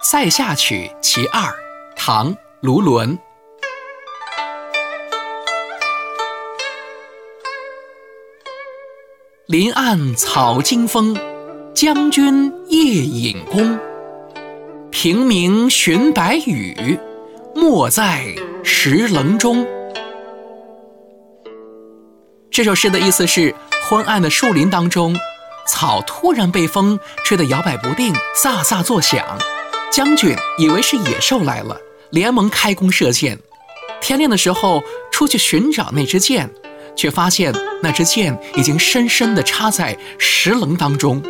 塞下曲其二，唐·卢纶。林暗草惊风，将军夜引弓。平明寻白羽，没在石棱中。这首诗的意思是：昏暗的树林当中，草突然被风吹得摇摆不定，飒飒作响。将军以为是野兽来了，连忙开弓射箭。天亮的时候出去寻找那支箭，却发现那支箭已经深深地插在石棱当中。